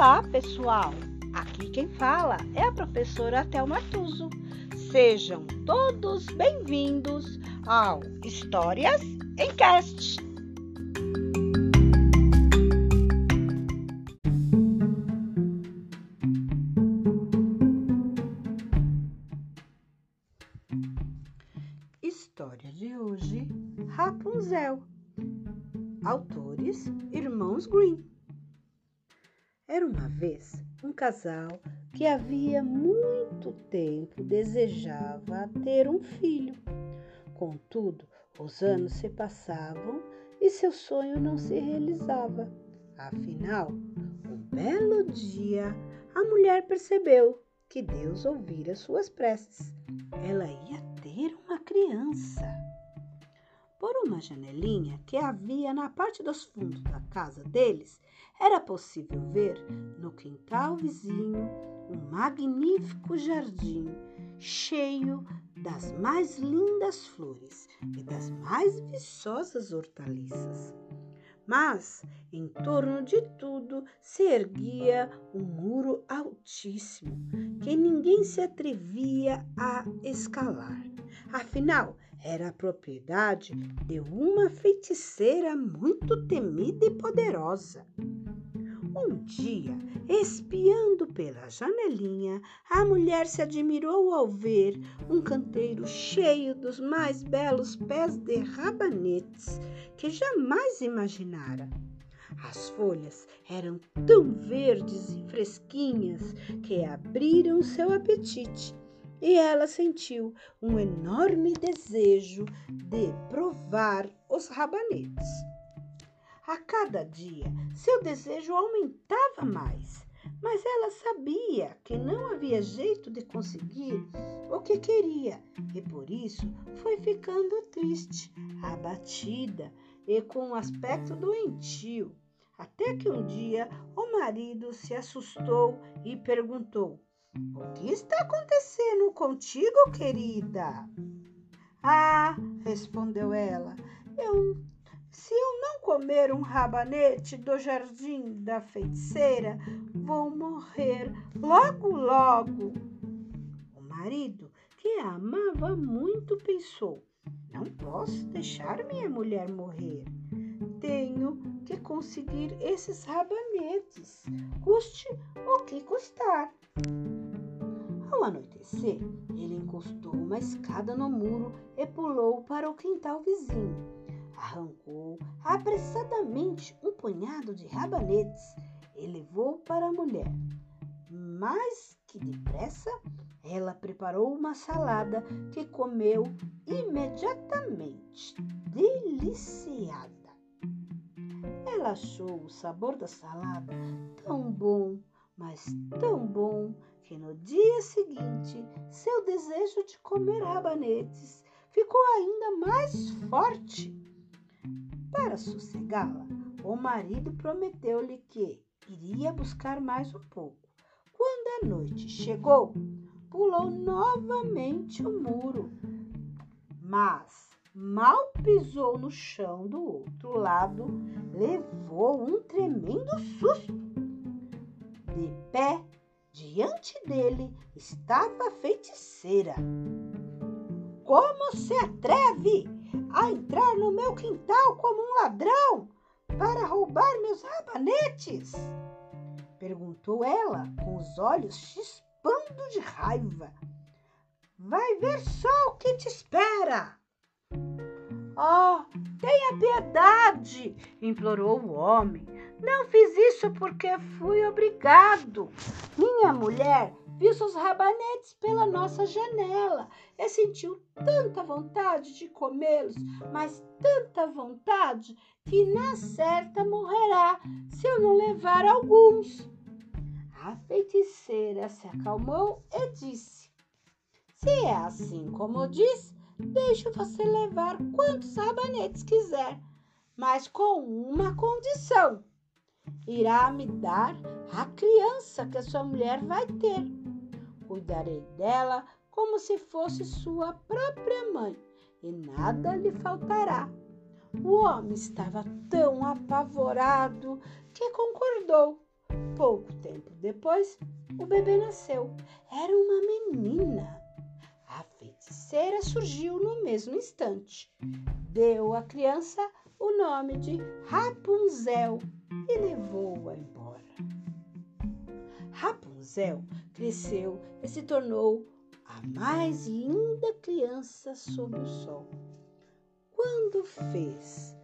Olá, pessoal! Aqui quem fala é a professora Thelma Tuso. Sejam todos bem-vindos ao Histórias em Cast. História de hoje: Rapunzel. Autores: Irmãos Green. Era uma vez um casal que havia muito tempo desejava ter um filho. Contudo, os anos se passavam e seu sonho não se realizava. Afinal, um belo dia, a mulher percebeu que Deus ouvira suas preces. Ela ia ter uma criança. Por uma janelinha que havia na parte dos fundos da casa deles, era possível ver no quintal vizinho um magnífico jardim cheio das mais lindas flores e das mais viçosas hortaliças. Mas em torno de tudo se erguia um muro altíssimo que ninguém se atrevia a escalar. Afinal, era a propriedade de uma feiticeira muito temida e poderosa. Um dia, espiando pela janelinha, a mulher se admirou ao ver um canteiro cheio dos mais belos pés de rabanetes que jamais imaginara. As folhas eram tão verdes e fresquinhas que abriram seu apetite e ela sentiu um enorme desejo de provar os rabanetes. A cada dia, seu desejo aumentava mais, mas ela sabia que não havia jeito de conseguir o que queria e por isso foi ficando triste, abatida e com um aspecto doentio. Até que um dia o marido se assustou e perguntou: o que está acontecendo contigo, querida? Ah, respondeu ela, eu, se eu não comer um rabanete do jardim da feiticeira, vou morrer logo, logo. O marido, que a amava muito, pensou: não posso deixar minha mulher morrer. Tenho que conseguir esses rabanetes, custe o que custar. Ao anoitecer, ele encostou uma escada no muro e pulou para o quintal vizinho. Arrancou apressadamente um punhado de rabanetes e levou para a mulher. Mais que depressa, ela preparou uma salada que comeu imediatamente, deliciada. Ela achou o sabor da salada tão bom, mas tão bom que no dia seguinte seu desejo de comer rabanetes ficou ainda mais forte. Para sossegá-la, o marido prometeu-lhe que iria buscar mais um pouco. Quando a noite chegou, pulou novamente o muro, mas mal pisou no chão do outro lado, levou um tremendo susto. De pé Diante dele estava a feiticeira. Como se atreve a entrar no meu quintal como um ladrão para roubar meus rabanetes? Perguntou ela, com os olhos chispando de raiva. Vai ver só o que te espera. Oh, tenha piedade, implorou o homem. Não fiz isso porque fui obrigado. Minha mulher viu seus rabanetes pela nossa janela e sentiu tanta vontade de comê-los, mas tanta vontade que na certa morrerá se eu não levar alguns. A feiticeira se acalmou e disse: Se é assim como diz, deixo você levar quantos rabanetes quiser, mas com uma condição irá me dar a criança que a sua mulher vai ter. Cuidarei dela como se fosse sua própria mãe e nada lhe faltará. O homem estava tão apavorado que concordou. Pouco tempo depois, o bebê nasceu. Era uma menina. Feiticeira surgiu no mesmo instante. Deu à criança o nome de Rapunzel e levou-a embora. Rapunzel cresceu e se tornou a mais linda criança sob o sol. Quando fez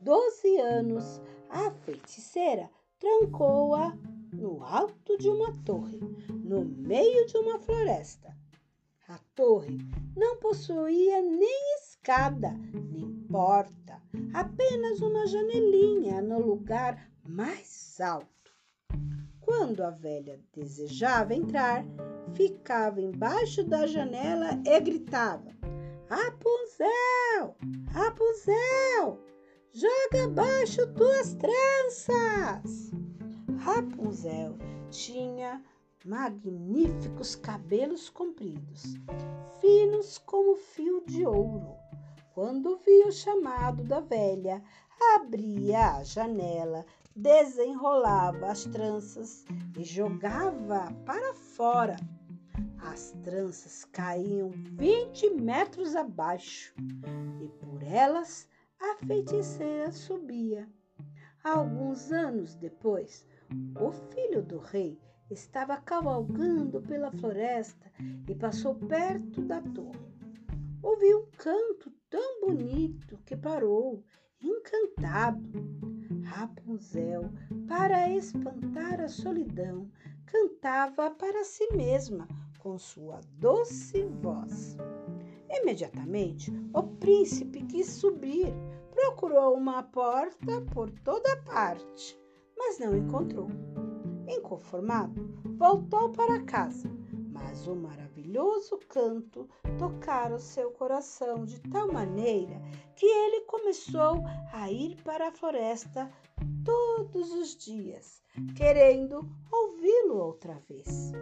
doze anos, a feiticeira trancou-a no alto de uma torre, no meio de uma floresta. A torre não possuía nem escada, nem porta, apenas uma janelinha no lugar mais alto. Quando a velha desejava entrar, ficava embaixo da janela e gritava: Rapunzel! Rapunzel! Joga abaixo tuas tranças! Rapunzel tinha magníficos cabelos compridos, finos como fio de ouro. Quando via o chamado da velha, abria a janela, desenrolava as tranças e jogava para fora. As tranças caíam vinte metros abaixo e por elas a feiticeira subia. Alguns anos depois, o filho do rei estava cavalgando pela floresta e passou perto da torre. Ouviu um canto tão bonito que parou, encantado. Rapunzel, para espantar a solidão, cantava para si mesma com sua doce voz. Imediatamente, o príncipe quis subir, procurou uma porta por toda parte, mas não encontrou. Inconformado, voltou para casa, mas o maravilhoso canto tocara o seu coração de tal maneira que ele começou a ir para a floresta todos os dias, querendo ouvi-lo outra vez.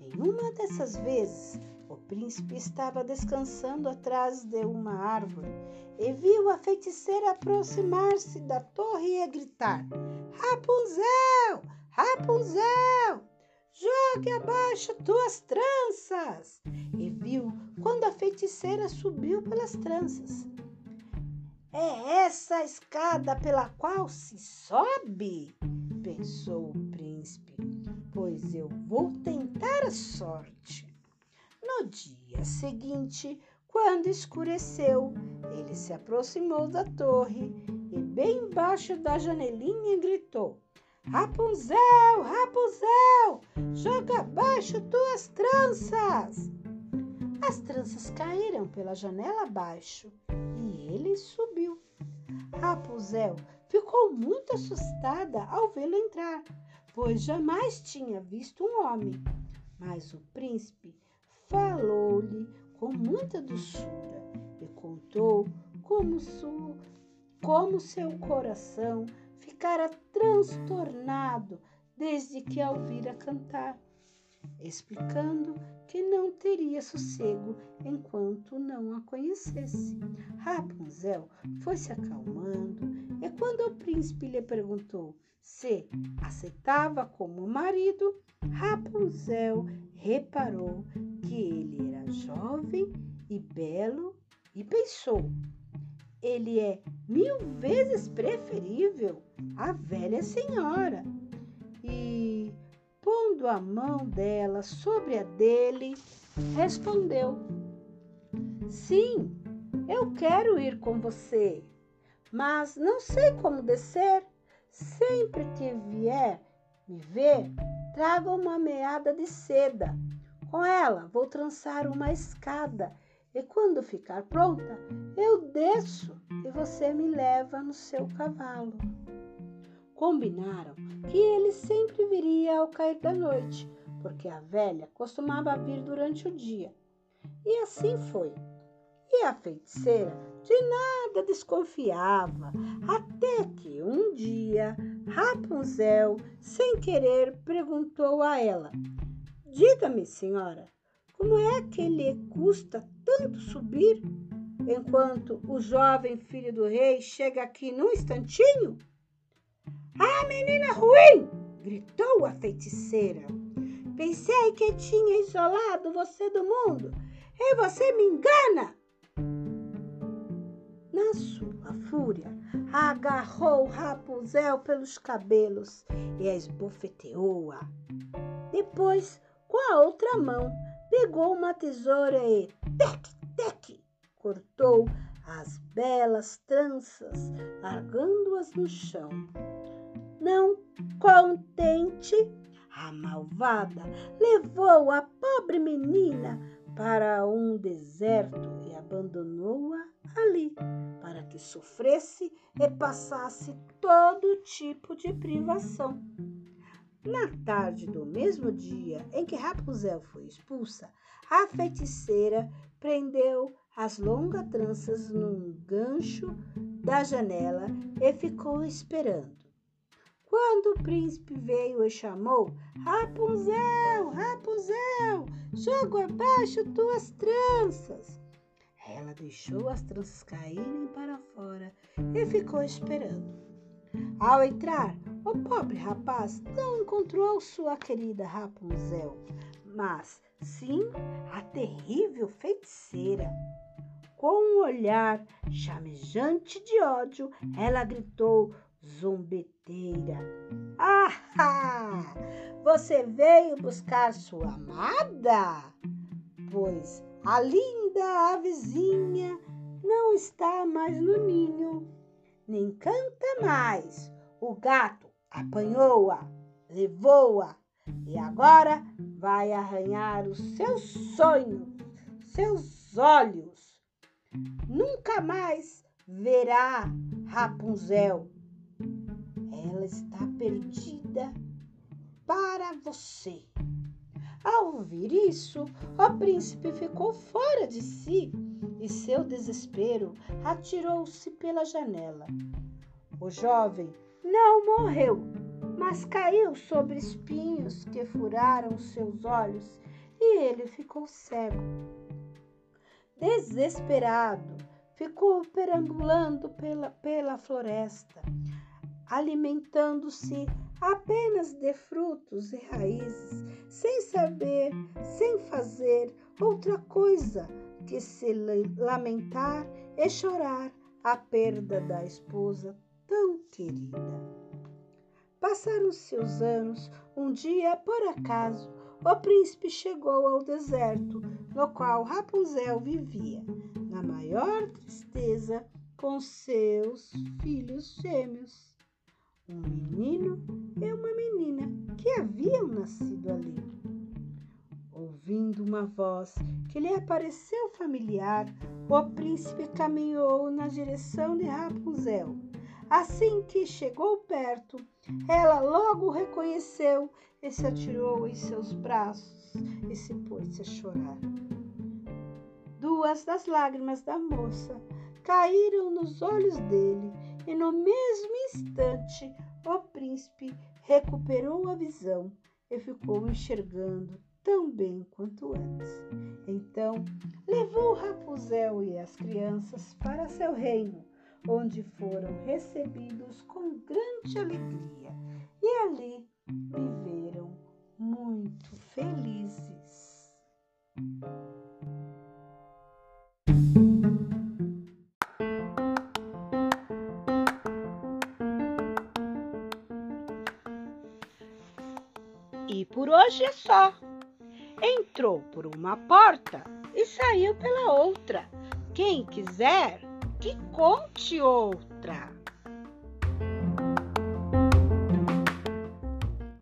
Em uma dessas vezes, o príncipe estava descansando atrás de uma árvore e viu a feiticeira aproximar-se da torre e gritar: Rapunzel! Rapunzel! Jogue abaixo tuas tranças! E viu quando a feiticeira subiu pelas tranças. É essa a escada pela qual se sobe? pensou o príncipe, pois eu vou tentar a sorte. No dia seguinte, quando escureceu, ele se aproximou da torre e, bem embaixo da janelinha, gritou: Rapunzel, Rapunzel, joga abaixo tuas tranças! As tranças caíram pela janela abaixo e ele subiu. Rapunzel ficou muito assustada ao vê-lo entrar, pois jamais tinha visto um homem. Mas o príncipe falou-lhe com muita doçura e contou como, como seu coração ficara transtornado desde que a ouvira cantar, explicando que não teria sossego enquanto não a conhecesse. Rapunzel foi se acalmando e quando o príncipe lhe perguntou se aceitava como marido, Rapunzel reparou que ele era jovem e belo e pensou: ele é mil vezes preferível à velha senhora. E, pondo a mão dela sobre a dele, respondeu: Sim, eu quero ir com você, mas não sei como descer. Sempre que vier me ver, traga uma meada de seda. Com ela vou trançar uma escada e quando ficar pronta, eu desço e você me leva no seu cavalo. Combinaram que ele sempre viria ao cair da noite, porque a velha costumava vir durante o dia. E assim foi. E a feiticeira de nada desconfiava, até que um dia Rapunzel, sem querer, perguntou a ela: Diga-me, senhora, como é que lhe custa tanto subir, enquanto o jovem filho do rei chega aqui num instantinho? Ah, menina ruim! gritou a feiticeira. Pensei que tinha isolado você do mundo e você me engana! Na sua fúria, agarrou Rapunzel pelos cabelos e a esbofeteou-a. Depois, com a outra mão, pegou uma tesoura e, tec, tec, cortou as belas tranças, largando-as no chão. Não contente, a malvada levou a pobre menina para um deserto e abandonou-a ali para que sofresse e passasse todo tipo de privação. Na tarde do mesmo dia em que Rapunzel foi expulsa, a feiticeira prendeu as longas tranças num gancho da janela e ficou esperando. Quando o príncipe veio e chamou: Rapunzel, Rapunzel, jogo abaixo tuas tranças. Ela deixou as tranças caírem para fora e ficou esperando. Ao entrar, o pobre rapaz não encontrou sua querida Rapunzel, mas sim a terrível feiticeira. Com um olhar chamejante de ódio, ela gritou zombeteira: Ah! Você veio buscar sua amada? Pois a linda avezinha não está mais no ninho, nem canta mais. O gato apanhou-a, levou-a e agora vai arranhar os seus sonhos, seus olhos. Nunca mais verá Rapunzel. Ela está perdida para você. Ao ouvir isso, o príncipe ficou fora de si e seu desespero atirou-se pela janela. O jovem não morreu, mas caiu sobre espinhos que furaram seus olhos e ele ficou cego. Desesperado, ficou perambulando pela, pela floresta, alimentando-se apenas de frutos e raízes, sem saber, sem fazer outra coisa que se lamentar e chorar a perda da esposa tão querida. Passaram-se os anos, um dia, por acaso, o príncipe chegou ao deserto no qual Rapunzel vivia, na maior tristeza, com seus filhos gêmeos um menino e uma menina que haviam nascido ali. Ouvindo uma voz que lhe apareceu familiar, o príncipe caminhou na direção de Rapunzel. Assim que chegou perto, ela logo o reconheceu e se atirou em seus braços e se pôs a chorar. Duas das lágrimas da moça caíram nos olhos dele e no mesmo instante o príncipe recuperou a visão e ficou enxergando tão bem quanto antes. Então levou Rapunzel e as crianças para seu reino, onde foram recebidos com grande alegria e ali viveram muito felizes. E por hoje é só. Entrou por uma porta e saiu pela outra. Quem quiser, que conte outra.